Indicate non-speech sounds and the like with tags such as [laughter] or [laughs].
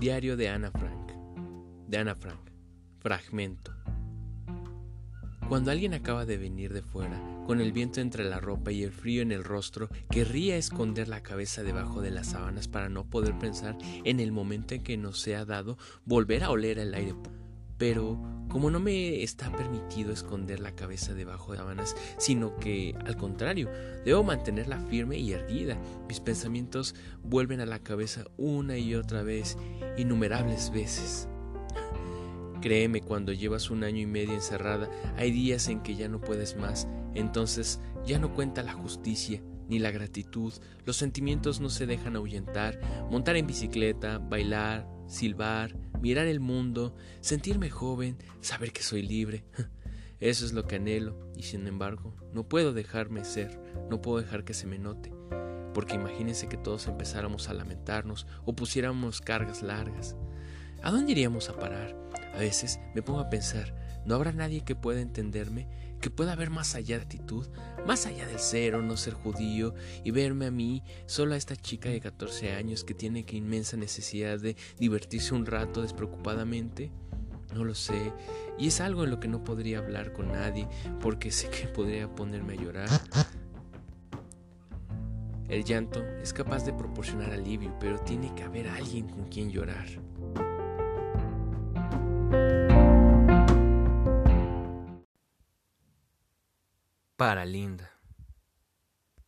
Diario de Ana Frank. De Ana Frank. Fragmento. Cuando alguien acaba de venir de fuera, con el viento entre la ropa y el frío en el rostro, querría esconder la cabeza debajo de las sábanas para no poder pensar en el momento en que nos sea dado volver a oler el aire pero como no me está permitido esconder la cabeza debajo de sábanas, sino que al contrario, debo mantenerla firme y erguida, mis pensamientos vuelven a la cabeza una y otra vez, innumerables veces. Créeme, cuando llevas un año y medio encerrada, hay días en que ya no puedes más, entonces ya no cuenta la justicia ni la gratitud, los sentimientos no se dejan ahuyentar, montar en bicicleta, bailar, silbar, mirar el mundo, sentirme joven, saber que soy libre. [laughs] Eso es lo que anhelo y sin embargo no puedo dejarme ser, no puedo dejar que se me note. Porque imagínense que todos empezáramos a lamentarnos o pusiéramos cargas largas. ¿A dónde iríamos a parar? A veces me pongo a pensar, ¿no habrá nadie que pueda entenderme? que pueda ver más allá de actitud, más allá del ser o no ser judío y verme a mí, solo a esta chica de 14 años que tiene que inmensa necesidad de divertirse un rato despreocupadamente? No lo sé, y es algo en lo que no podría hablar con nadie porque sé que podría ponerme a llorar. El llanto es capaz de proporcionar alivio, pero tiene que haber alguien con quien llorar. Para Linda.